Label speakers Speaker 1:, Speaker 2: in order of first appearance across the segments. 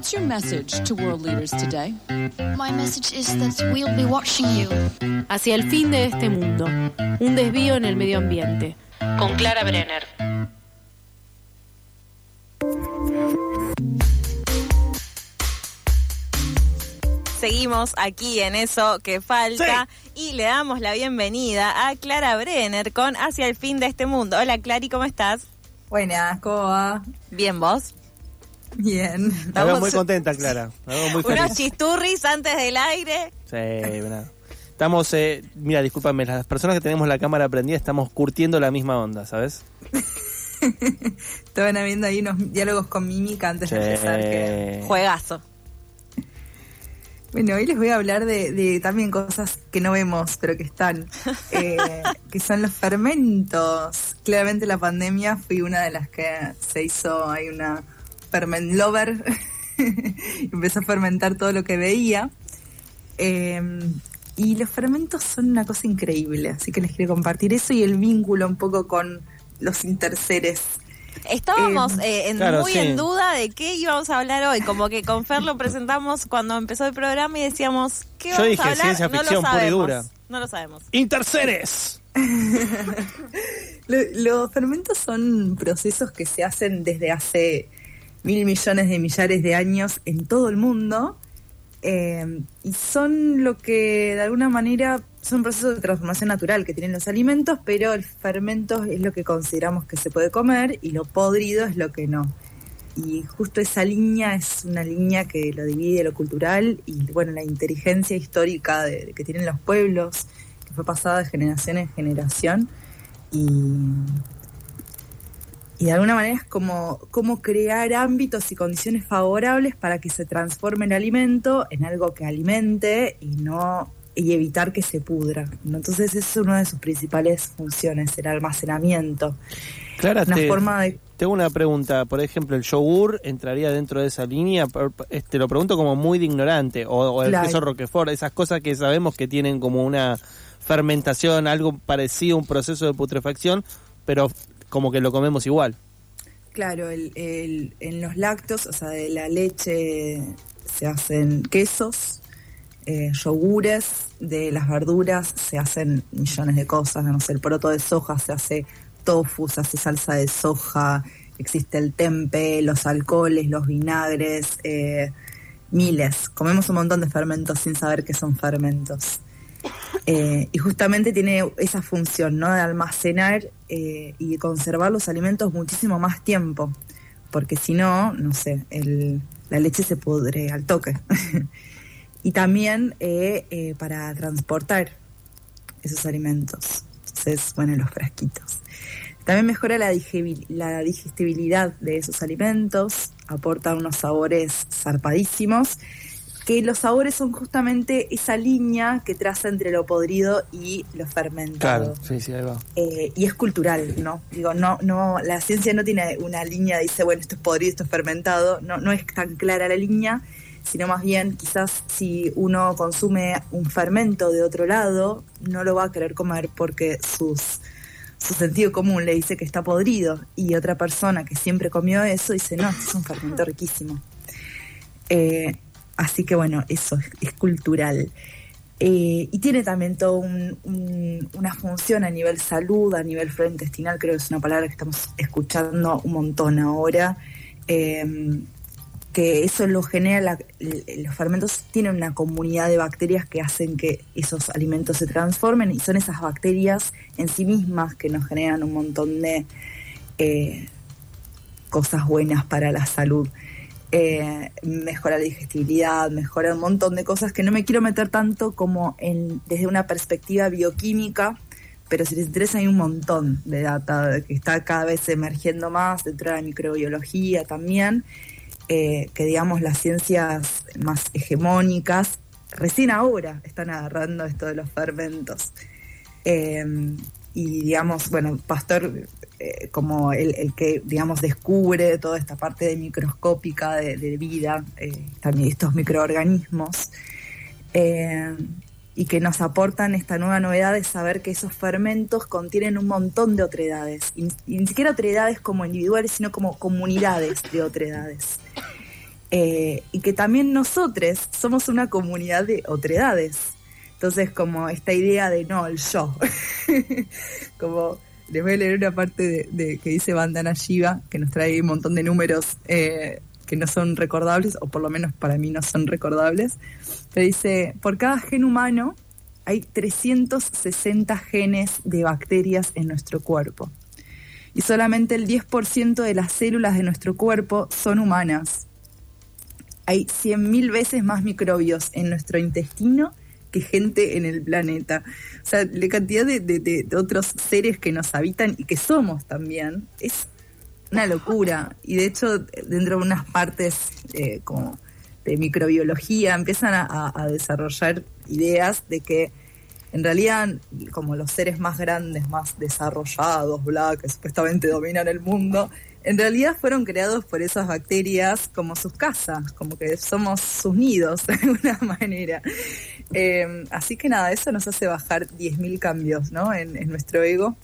Speaker 1: What's your message to world leaders today?
Speaker 2: My message is that we'll be watching you.
Speaker 3: Hacia el fin de este mundo. Un desvío en el medio ambiente. Con Clara Brenner.
Speaker 4: Seguimos aquí en eso que falta y le damos la bienvenida a Clara Brenner con Hacia el fin de este mundo. Hola Clary, ¿cómo estás?
Speaker 5: Buenas, ¿cómo va?
Speaker 4: Bien, ¿vos?
Speaker 5: Bien.
Speaker 6: Veo muy contenta, Clara. Muy
Speaker 4: Unos chisturris antes del aire.
Speaker 6: Sí, verdad. Estamos, eh, mira, discúlpame, las personas que tenemos la cámara prendida estamos curtiendo la misma onda, ¿sabes?
Speaker 5: Estaban habiendo ahí unos diálogos con mímica antes de empezar. que-.
Speaker 4: Juegazo.
Speaker 5: Bueno, hoy les voy a hablar de, de también cosas que no vemos, pero que están, eh, que son los fermentos. Claramente la pandemia fui una de las que se hizo, hay una ferment lover, empezó a fermentar todo lo que veía. Eh, y los fermentos son una cosa increíble, así que les quiero compartir eso y el vínculo un poco con los interseres.
Speaker 4: Estábamos eh, en-
Speaker 6: claro,
Speaker 4: muy
Speaker 6: sí.
Speaker 4: en duda de qué íbamos a hablar hoy. Como que con Fer lo presentamos cuando empezó el programa y decíamos, ¿qué
Speaker 6: Yo
Speaker 4: vamos
Speaker 6: dije
Speaker 4: a hablar?
Speaker 6: ciencia
Speaker 4: no
Speaker 6: ficción
Speaker 4: lo
Speaker 6: pura y
Speaker 4: sabemos.
Speaker 6: dura.
Speaker 4: No lo sabemos.
Speaker 6: ¡Interseres!
Speaker 5: Lo- Los fermentos son procesos que se hacen desde hace mil millones de millares de años en todo el mundo eh, y son lo que de alguna manera son procesos de transformación natural que tienen los alimentos, pero el fermento es lo que consideramos que se puede comer y lo podrido es lo que no. Y justo esa línea es una línea que lo divide lo cultural y bueno, la inteligencia histórica de- que tienen los pueblos, que fue pasada de generación en generación y, y de alguna manera es como, como crear ámbitos y condiciones favorables para que se transforme el alimento en algo que alimente y no y evitar que se pudra. Entonces esa es una de sus principales funciones, el almacenamiento.
Speaker 6: Clara,
Speaker 5: Una
Speaker 6: te,
Speaker 5: forma de
Speaker 6: tengo una pregunta. Por ejemplo, ¿el yogur entraría dentro de esa línea? Te lo pregunto como muy de ignorante. O, o el
Speaker 5: Claro.
Speaker 6: queso roquefort, esas cosas que sabemos que tienen como una fermentación, algo parecido a un proceso de putrefacción, pero como que lo comemos igual.
Speaker 5: Claro, el, en los lácteos, o sea, de la leche se hacen quesos, eh, yogures, de las verduras se hacen millones de cosas, no sé, el poroto de soja se hace tofu, se hace salsa de soja, existe el tempe, los alcoholes, los vinagres, eh, miles. Comemos un montón de fermentos sin saber que son fermentos. Eh, y justamente tiene esa función, ¿no? De almacenar eh, y conservar los alimentos muchísimo más tiempo. Porque si no, no sé, el- la leche se pudre al toque. y también eh, eh, para transportar esos alimentos. Entonces, bueno, los frasquitos. También mejora la, la digestibilidad de esos alimentos, aporta unos sabores zarpadísimos, que los sabores son justamente esa línea que traza entre lo podrido y lo fermentado.
Speaker 6: Claro, sí, sí, ahí va.
Speaker 5: Eh, y es cultural, ¿no? Digo, no, no, la ciencia no tiene una línea, dice, bueno, esto es podrido, esto es fermentado, no, no es tan clara la línea, sino más bien quizás si uno consume un fermento de otro lado, no lo va a querer comer porque sus, su sentido común le dice que está podrido y otra persona que siempre comió eso dice, no, es un fermento riquísimo. Eh, así que bueno, eso es, cultural. Eh, y tiene también toda una función a nivel salud, a nivel flora intestinal, creo que es una palabra que estamos escuchando un montón ahora, eh, que eso lo genera, los fermentos tienen una comunidad de bacterias que hacen que esos alimentos se transformen y son esas bacterias en sí mismas que nos generan un montón de eh, cosas buenas para la salud eh, mejora la digestibilidad, mejora un montón de cosas que no me quiero meter tanto como en, desde una perspectiva bioquímica, pero si les interesa hay un montón de data que está cada vez emergiendo más dentro de la microbiología también, eh, que digamos las ciencias más hegemónicas recién ahora están agarrando esto de los fermentos. Eh, y digamos, bueno, Pastor eh, como el, que, digamos, descubre toda esta parte de microscópica de, vida, eh, también estos microorganismos, eh, y que nos aportan esta nueva novedad de saber que esos fermentos contienen un montón de otredades, ni siquiera otredades como individuales, sino como comunidades de otredades. y que también nosotros somos una comunidad de otredades. Entonces, como esta idea de no, el yo. como les voy a leer una parte de, que dice Bandana Shiva, que nos trae un montón de números eh, que no son recordables, o por lo menos para mí no son recordables. Pero dice, por cada gen humano hay 360 genes de bacterias en nuestro cuerpo. Y solamente el 10% de las células de nuestro cuerpo son humanas. Hay 100.000 veces más microbios en nuestro intestino que gente en el planeta. O sea, la cantidad de, otros seres que nos habitan y que somos también es una locura. Y de hecho, dentro de unas partes eh, como de microbiología empiezan a, desarrollar ideas de que en realidad, como los seres más grandes, más desarrollados, bla, que supuestamente dominan el mundo, en realidad fueron creados por esas bacterias como sus casas, como que somos sus nidos de alguna manera. Eh, así que nada, eso nos hace bajar 10.000 cambios ¿no? en, nuestro ego.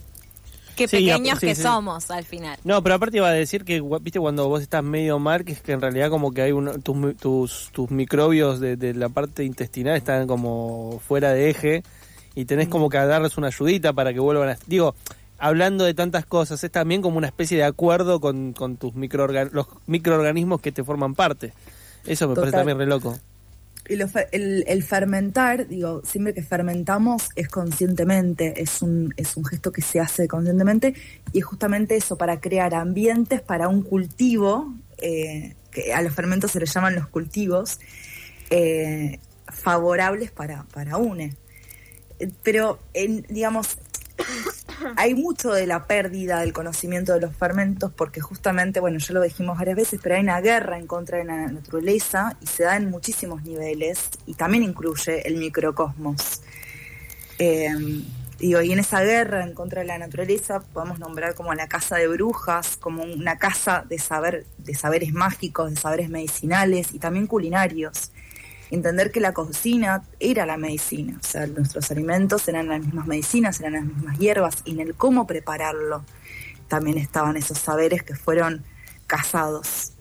Speaker 4: Qué pequeños que somos al final.
Speaker 6: No, pero aparte iba a decir que, viste, cuando vos estás medio mal, que es que en realidad como que hay uno, tus, tus, tus microbios de, de, la parte intestinal están como fuera de eje y tenés como que darles una ayudita para que vuelvan a... Digo, hablando de tantas cosas, es también como una especie de acuerdo con, con tus los microorganismos que te forman parte. Eso me parece también re loco.
Speaker 5: Y el, el, fermentar, digo, siempre que fermentamos es conscientemente, es un, es un gesto que se hace conscientemente y es justamente eso, para crear ambientes para un cultivo, eh, que a los fermentos se les llaman los cultivos, eh, favorables para, para UNE. Pero, en, digamos, hay mucho de la pérdida del conocimiento de los fermentos porque justamente, bueno, ya lo dijimos varias veces, pero hay una guerra en contra de la naturaleza y se da en muchísimos niveles y también incluye el microcosmos. Eh, y en esa guerra en contra de la naturaleza podemos nombrar como la casa de brujas, como una casa de saber, de saberes mágicos, de saberes medicinales y también culinarios entender que la cocina era la medicina, o sea, nuestros alimentos eran las mismas medicinas, eran las mismas hierbas, y en el cómo prepararlo también estaban esos saberes que fueron casados.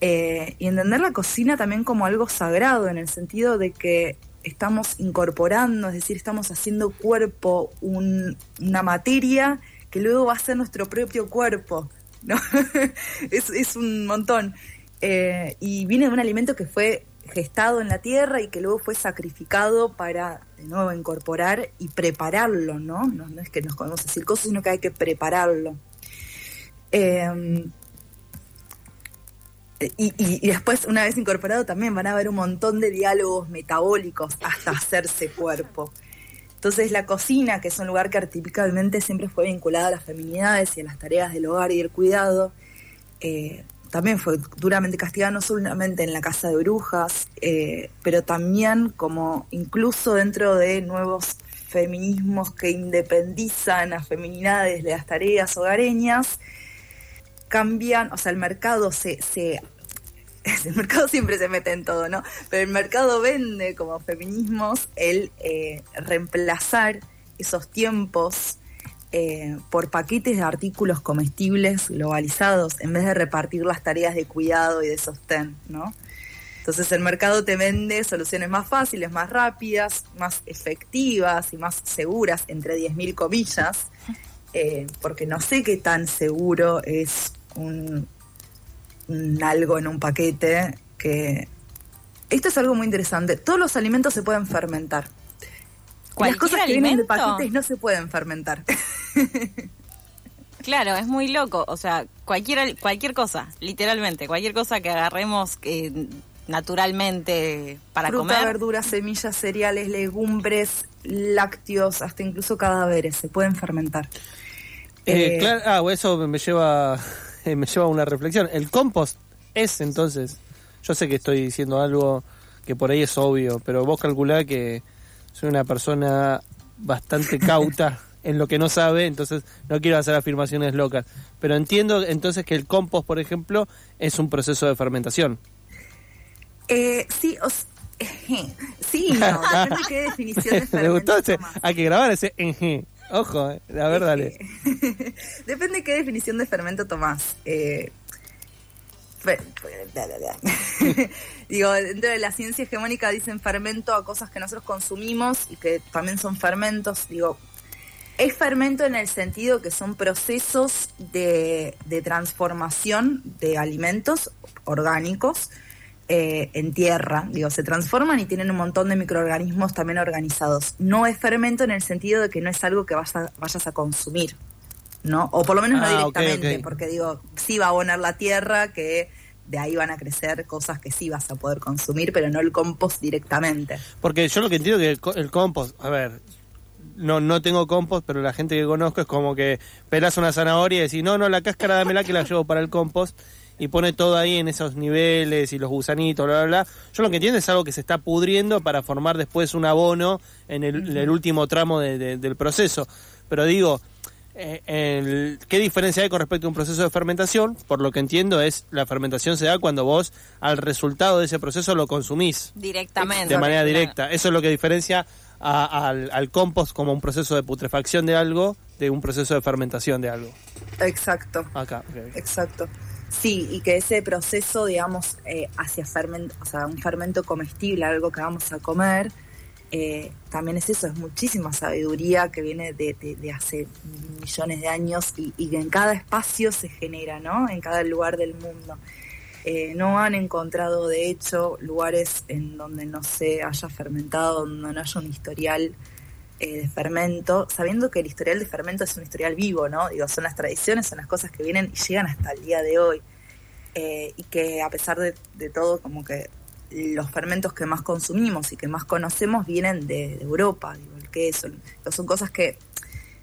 Speaker 5: Eh, y entender la cocina también como algo sagrado, en el sentido de que estamos incorporando, es decir, estamos haciendo cuerpo una materia que luego va a ser nuestro propio cuerpo, ¿no? es, un montón. Eh, y viene de un alimento que fue gestado en la tierra y que luego fue sacrificado para de nuevo incorporar y prepararlo, ¿no? No, es que nos podemos decir cosas, sino que hay que prepararlo. Em, y, después, una vez incorporado, también van a haber un montón de diálogos metabólicos hasta hacerse cuerpo. Entonces, la cocina, que es un lugar que artificialmente siempre fue vinculado a las feminidades y a las tareas del hogar y del cuidado, eh, también fue duramente castigada, no solamente en la casa de brujas, eh, pero también como incluso dentro de nuevos feminismos que independizan a feminidades de las tareas hogareñas, cambian, o sea, el mercado se, el mercado siempre se mete en todo, ¿no? Pero el mercado vende como feminismos el eh, reemplazar esos tiempos eh, por paquetes de artículos comestibles globalizados en vez de repartir las tareas de cuidado y de sostén, ¿no? Entonces el mercado te vende soluciones más fáciles, más rápidas, más efectivas y más seguras, entre 10.000 comillas, eh, porque no sé qué tan seguro es un, algo en un paquete que... Esto es algo muy interesante. Todos los alimentos se pueden fermentar. Las cosas que vienen de paquetes no se pueden fermentar.
Speaker 4: Claro, es muy loco. O sea, cualquier, cualquier cosa, literalmente, cualquier cosa que agarremos eh, naturalmente para
Speaker 5: Fruta,
Speaker 4: comer.
Speaker 5: verduras, semillas, cereales, legumbres, lácteos, hasta incluso cadáveres, se pueden fermentar.
Speaker 6: Eh, eh, claro, ah, eso me lleva, me lleva a una reflexión. El compost es entonces, yo sé que estoy diciendo algo que por ahí es obvio, pero vos calculá que soy una persona bastante cauta en lo que no sabe, entonces no quiero hacer afirmaciones locas. Pero entiendo entonces que el compost, por ejemplo, es un proceso de fermentación.
Speaker 5: Eh, sí, sí, no, depende de qué definición de fermentación.
Speaker 6: Hay que grabar ese Ojo, eh, a ver, dale.
Speaker 5: depende de qué definición de fermento tomás. Eh, Digo, dentro de la ciencia hegemónica dicen fermento a cosas que nosotros consumimos y que también son fermentos. Digo, es fermento en el sentido que son procesos de, transformación de alimentos orgánicos eh, en tierra. Digo, se transforman y tienen un montón de microorganismos también organizados. No es fermento en el sentido de que no es algo que vayas a consumir. ¿no? O por lo menos no ah, directamente, porque digo, sí va a abonar la tierra, que de ahí van a crecer cosas que sí vas a poder consumir, pero no el compost directamente.
Speaker 6: Porque yo lo que entiendo que el, compost, a ver, no, no tengo compost, pero la gente que conozco es como que pelas una zanahoria y decís, no, no, la cáscara dámela que la llevo para el compost y pone todo ahí en esos niveles y los gusanitos, bla, bla, bla. Yo lo que entiendo es algo que se está pudriendo para formar después un abono en el, último tramo del proceso. Pero digo, eh, ¿qué diferencia hay con respecto a un proceso de fermentación? Por lo que entiendo es la fermentación se da cuando vos al resultado de ese proceso lo consumís.
Speaker 4: Directamente.
Speaker 6: De manera directa. Eso es lo que diferencia al, compost como un proceso de putrefacción de algo de un proceso de fermentación de algo.
Speaker 5: Exacto.
Speaker 6: Acá.
Speaker 5: Exacto. Sí, y que ese proceso, digamos, eh, hacia fermento, o sea, un fermento comestible, algo que vamos a comer, eh, también es eso, es muchísima sabiduría que viene de, hace millones de años y, que en cada espacio se genera, ¿no? En cada lugar del mundo. Eh, no han encontrado, de hecho, lugares en donde no se haya fermentado, donde no haya un historial eh, de fermento, sabiendo que el historial de fermento es un historial vivo, ¿no? Digo, son las tradiciones, son las cosas que vienen y llegan hasta el día de hoy. y que a pesar de todo, como que los fermentos que más consumimos y que más conocemos vienen de, Europa, digo, el queso, son cosas que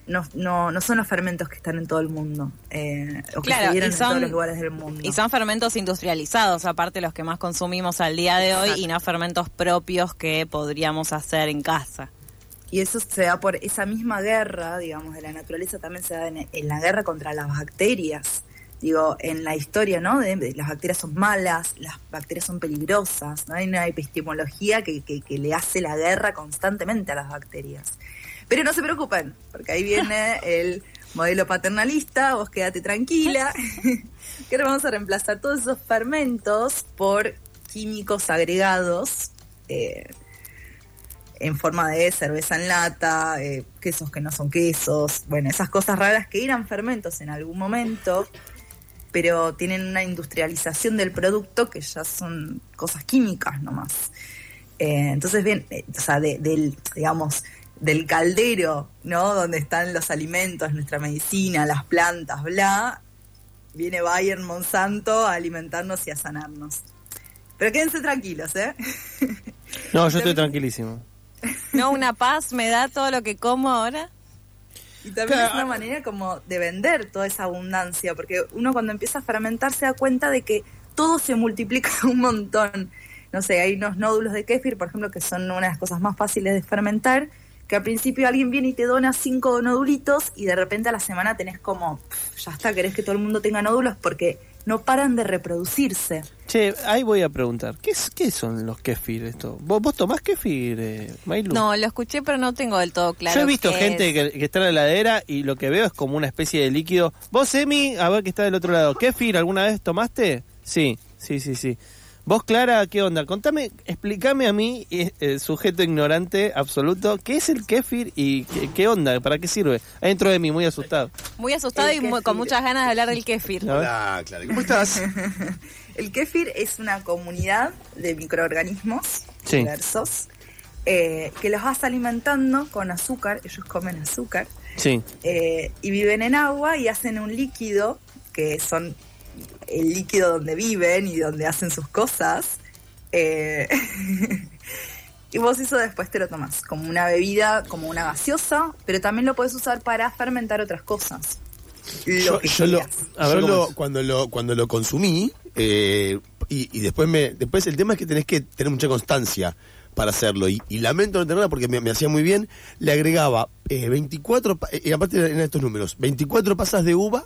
Speaker 5: no, no, no son los fermentos que están en todo el mundo, eh, o que se en todos los lugares del mundo.
Speaker 4: Y son fermentos industrializados, aparte los que más consumimos al día de hoy, y no fermentos propios que podríamos hacer en casa.
Speaker 5: Y eso se da por esa misma guerra, digamos, de la naturaleza, también se da en la guerra contra las bacterias digo, en la historia, ¿no? De, las bacterias son malas, las bacterias son peligrosas, ¿no? Hay una epistemología que, que, le hace la guerra constantemente a las bacterias. Pero no se preocupen, porque ahí viene el modelo paternalista, vos quédate tranquila, que ahora vamos a reemplazar todos esos fermentos por químicos agregados eh, en forma de cerveza en lata, eh, quesos que no son quesos, bueno, esas cosas raras que eran fermentos en algún momento pero tienen una industrialización del producto que ya son cosas químicas nomás. Eh, entonces, bien, eh, o sea, del, digamos, del caldero, ¿no? Donde están los alimentos, nuestra medicina, las plantas, bla, viene Bayern Monsanto a alimentarnos y a sanarnos. Pero quédense tranquilos, ¿eh?
Speaker 6: No, yo estoy tranquilísimo.
Speaker 4: No, una paz me da todo lo que como ahora.
Speaker 5: Y también es una manera como de vender toda esa abundancia, porque uno cuando empieza a fermentar se da cuenta de que todo se multiplica un montón. No sé, hay unos nódulos de kéfir, por ejemplo, que son una de las cosas más fáciles de fermentar, que al principio alguien viene y te dona cinco nódulitos y de repente a la semana tenés como, ya está, querés que todo el mundo tenga nódulos porque no paran de reproducirse.
Speaker 6: Che, ahí voy a preguntar, ¿qué, qué son los kefir esto? ¿Vos, vos tomás kefir, eh,
Speaker 4: No, lo escuché pero no tengo del todo claro.
Speaker 6: Yo he visto gente que, está en la heladera y lo que veo es como una especie de líquido. Vos, Emi, a ver qué está del otro lado. ¿Kefir alguna vez tomaste? Sí, sí, sí, sí. Vos, Clara, ¿qué onda? Contame, explícame a mí, eh, sujeto ignorante absoluto, ¿qué es el kéfir y qué, onda? ¿Para qué sirve? Adentro de mí, muy asustado.
Speaker 4: Muy asustado y con muchas ganas de hablar del kéfir.
Speaker 7: Hola, Clara, ¿cómo estás?
Speaker 5: el kéfir es una comunidad de microorganismos diversos eh, que los vas alimentando con azúcar, ellos comen azúcar,
Speaker 6: sí.
Speaker 5: Eh, y viven en agua y hacen un líquido que son el líquido donde viven y donde hacen sus cosas. Eh, y vos eso después te lo tomás como una bebida, como una gaseosa, pero también lo puedes usar para fermentar otras cosas.
Speaker 7: yo, lo, cuando lo cuando lo consumí eh, y, después me después el tema es que tenés que tener mucha constancia para hacerlo y, lamento no tenerla porque me, hacía muy bien le agregaba 24 eh, y aparte en estos números 24 pasas de uva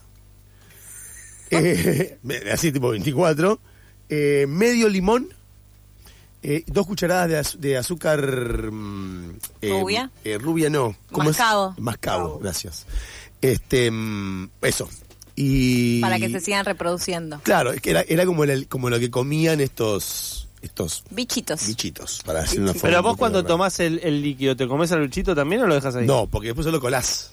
Speaker 7: eh, así tipo 24, eh, medio limón, eh, dos cucharadas de, azúcar...
Speaker 4: Mm, ¿Rubia?
Speaker 7: rubia no.
Speaker 4: ¿Cómo mascabo.
Speaker 7: Es? Mascabo, gracias. Este, mm, eso. Y...
Speaker 4: Para que se sigan reproduciendo.
Speaker 7: Claro, es que era, era como, el, como lo que comían estos estos
Speaker 4: bichitos.
Speaker 7: Bichitos, para hacer una
Speaker 6: Pero vos cuando tomás el, el, líquido, ¿te comes al bichito también o lo dejas ahí?
Speaker 7: No, porque después solo colás.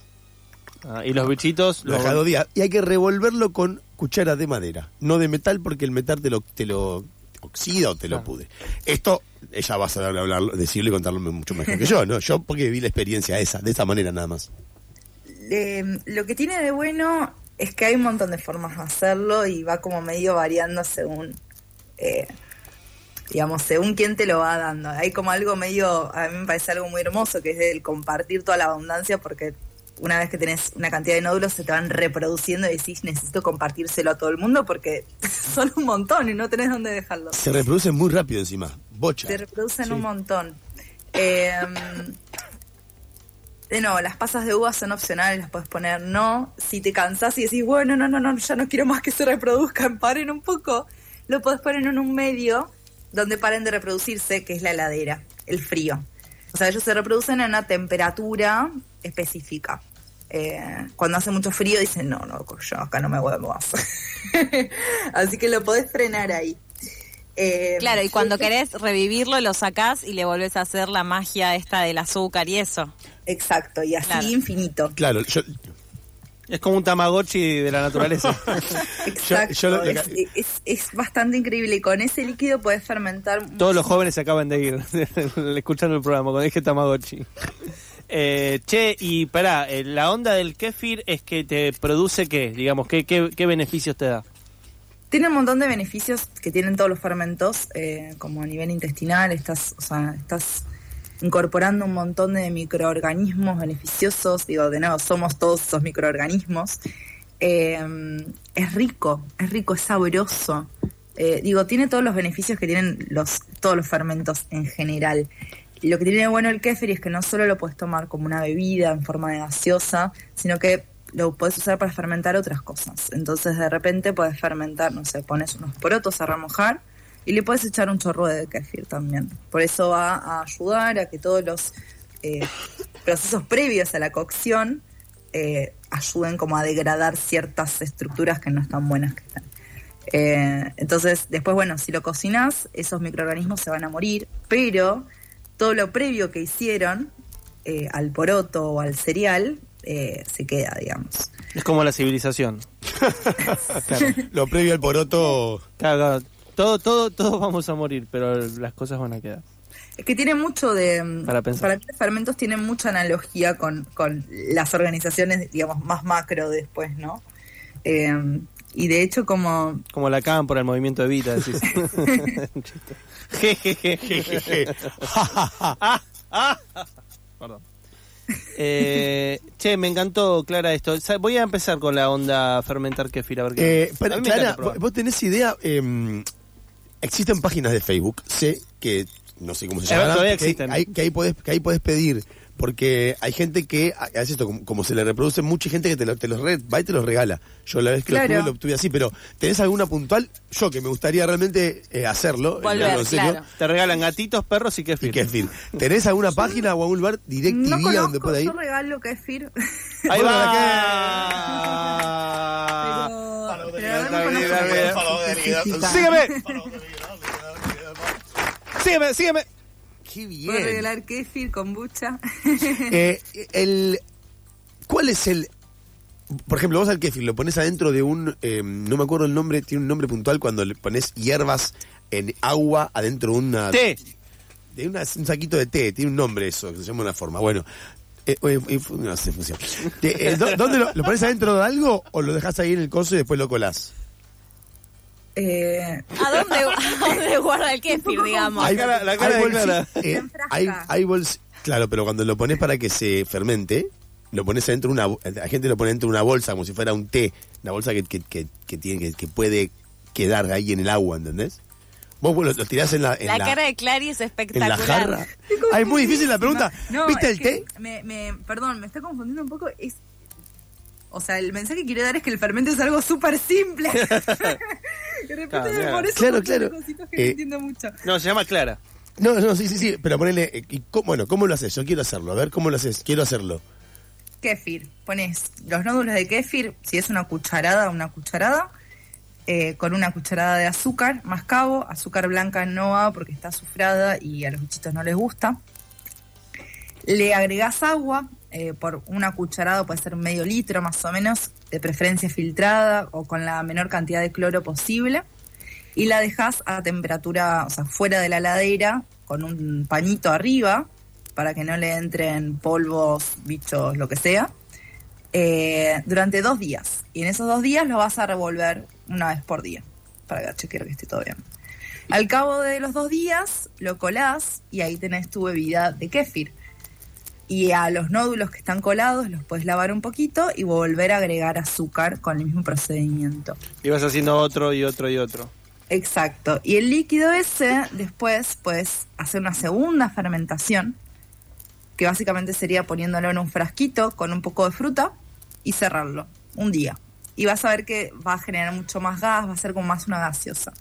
Speaker 6: Ah, y los bichitos...
Speaker 7: Lo dejas dos días. Y hay que revolverlo con cuchara de madera, no de metal porque el metal te lo, te lo oxida o te lo pude. Esto, ella va a saber hablarlo, decirlo y contarlo mucho mejor que yo, ¿no? Yo porque viví la experiencia esa, de esa manera nada más.
Speaker 5: lo que tiene de bueno es que hay un montón de formas de hacerlo y va como medio variando según, eh, digamos, según quién te lo va dando. Hay como algo medio, a mí me parece algo muy hermoso, que es el compartir toda la abundancia, porque una vez que tenés una cantidad de nódulos se te van reproduciendo y decís necesito compartírselo a todo el mundo porque son un montón y no tenés dónde dejarlo.
Speaker 7: Se reproducen muy rápido encima, bocha.
Speaker 5: Se reproducen un montón. Eh, de nuevo, las pasas de uva son opcionales, las puedes poner no. Si te cansás y decís, bueno, no, no, no, ya no quiero más que se reproduzcan, paren un poco, lo puedes poner en un medio donde paren de reproducirse, que es la heladera, el frío. O sea, ellos se reproducen a una temperatura específica. Eh, cuando hace mucho frío dicen, no, no, yo acá no me vuelvo más. Así que lo podés frenar ahí.
Speaker 4: Eh, claro, y cuando querés revivirlo, lo sacás y le volvés a hacer la magia esta del azúcar y eso.
Speaker 5: Exacto, y así infinito.
Speaker 7: Claro,
Speaker 6: es como un tamagotchi de la naturaleza.
Speaker 5: Exacto, es, bastante increíble y con ese líquido puedes fermentar.
Speaker 6: Todos los jóvenes se acaban de ir escuchando el programa con dije tamagotchi. Eh, che, y pará, eh, la onda del kéfir es que te produce qué, digamos, qué, qué, beneficios te da.
Speaker 5: Tiene un montón de beneficios que tienen todos los fermentos, eh, como a nivel intestinal, estás, o sea, estás incorporando un montón de microorganismos beneficiosos, digo, de nuevo, somos todos esos microorganismos. Es rico, es rico, es sabroso. Digo, tiene todos los beneficios que tienen los, todos los fermentos en general. Lo que tiene bueno el kéfir es que no solo lo puedes tomar como una bebida en forma de gaseosa, sino que lo puedes usar para fermentar otras cosas. Entonces de repente puedes fermentar, no sé, pones unos porotos a remojar y le puedes echar un chorro de kefir también. Por eso va a ayudar a que todos los eh, procesos previos a la cocción eh, ayuden como a degradar ciertas estructuras que no están buenas que están. Eh, entonces, después, bueno, si lo cocinas, esos microorganismos se van a morir, pero todo lo previo que hicieron al poroto o al cereal se queda, digamos.
Speaker 6: Es como la civilización.
Speaker 7: Lo previo al poroto.
Speaker 6: Claro, todo, todo, todos vamos a morir, pero las cosas van a quedar.
Speaker 5: Es que tiene mucho de... Para pensar. Para fermentos tienen mucha analogía con, con las organizaciones, digamos, más macro después, ¿no? Eh, y de hecho como...
Speaker 6: Como la CAM por el movimiento de Vita, decís. Perdón. Eh, che, me encantó, Clara, esto. Voy a empezar con la onda fermentar kefir. A ver qué
Speaker 7: eh, pero, Clara, ¿vos tenés idea? Eh, existen páginas de Facebook, sé que no sé cómo se llaman, que, hay, que ahí puedes que ahí puedes pedir porque hay gente que hace esto como, se le reproduce mucha gente que te, lo, te los va y te los regala. Yo la vez que lo tuve lo obtuve así, pero ¿tenés alguna puntual? Yo que me gustaría realmente eh, hacerlo,
Speaker 6: Te regalan gatitos, perros y kefir.
Speaker 7: Y kefir. ¿Tenés alguna página o algún lugar directo
Speaker 5: no
Speaker 7: donde pueda ir?
Speaker 5: Yo regalo kefir.
Speaker 6: Ahí
Speaker 7: va.
Speaker 6: Sígueme. Sígueme, sígueme.
Speaker 5: Qué bien. ¿Puedo regalar kefir, kombucha?
Speaker 7: eh, el, ¿Cuál es el...? Por ejemplo, vos al kefir lo pones adentro de un... Eh, no me acuerdo el nombre, tiene un nombre puntual cuando le pones hierbas en agua adentro de una...
Speaker 6: Té.
Speaker 7: De una, un saquito de té, tiene un nombre eso, que se llama una forma. Bueno, eh, no sé, funciona. Eh, ¿Dónde lo, lo, pones adentro de algo o lo dejas ahí en el coso y después lo colás?
Speaker 4: Eh, ¿A, dónde, guarda el kéfir, digamos?
Speaker 7: Hay, la cara eh, hay, hay claro, pero cuando lo pones para que se fermente, lo pones dentro de una la gente lo pone dentro de una bolsa como si fuera un té, una bolsa que, que, que, tiene que, puede quedar ahí en el agua, ¿entendés? Vos lo, lo tirás en la
Speaker 4: La, cara de Clary es espectacular.
Speaker 7: En la jarra. Ah, es muy difícil la pregunta. ¿Viste el té?
Speaker 5: Me, me, perdón, me está confundiendo un poco. Es o sea, el mensaje que quiero dar es que el fermento es algo súper simple. de repente me por eso
Speaker 7: claro, claro.
Speaker 5: cositas que no eh, entiendo mucho.
Speaker 6: No, se llama Clara.
Speaker 7: No, no, sí, sí, sí, pero ponele, eh, y cómo, bueno, ¿cómo lo haces? Yo quiero hacerlo, a ver, ¿cómo lo haces? Quiero hacerlo.
Speaker 5: Kéfir. Pones los nódulos de kéfir, si es una cucharada, una cucharada, eh, con una cucharada de azúcar, mascabo, azúcar blanca no va porque está azufrada y a los bichitos no les gusta. Le agregas agua, eh, por una cucharada, puede ser medio litro más o menos, de preferencia filtrada o con la menor cantidad de cloro posible. Y la dejas a temperatura, o sea, fuera de la ladera, con un pañito arriba, para que no le entren polvos, bichos, lo que sea, eh, durante dos días. Y en esos dos días lo vas a revolver una vez por día, para chequear que esté todo bien. Al cabo de los dos días, lo colás y ahí tenés tu bebida de kéfir y a los nódulos que están colados los puedes lavar un poquito y volver a agregar azúcar con el mismo procedimiento.
Speaker 6: Y vas haciendo otro y otro y otro.
Speaker 5: Exacto. Y el líquido ese después puedes hacer una segunda fermentación, que básicamente sería poniéndolo en un frasquito con un poco de fruta y cerrarlo un día. Y vas a ver que va a generar mucho más gas, va a ser como más una gaseosa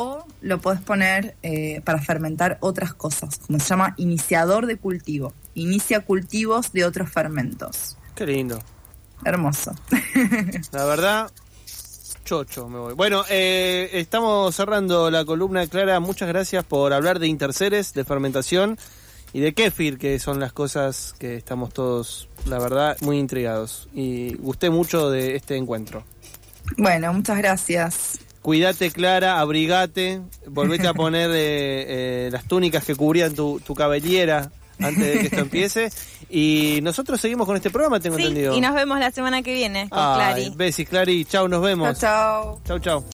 Speaker 5: o lo puedes poner eh, para fermentar otras cosas, como se llama iniciador de cultivo. Inicia cultivos de otros fermentos.
Speaker 6: Qué lindo.
Speaker 5: Hermoso.
Speaker 6: La verdad, chocho me voy. Bueno, eh, estamos cerrando la columna Clara. Muchas gracias por hablar de interceres, de fermentación y de kéfir, que son las cosas que estamos todos, la verdad, muy intrigados. Y gusté mucho de este encuentro.
Speaker 5: Bueno, muchas gracias.
Speaker 6: Cuídate, Clara, abrigate, volvete a poner eh, eh, las túnicas que cubrían tu, tu cabellera antes de que esto empiece. Y nosotros seguimos con este programa, tengo entendido.
Speaker 4: Y nos vemos la semana que viene con Clary.
Speaker 6: Besis, Clary. Chau, nos vemos.
Speaker 5: Chau, chau.
Speaker 6: Chau, chau.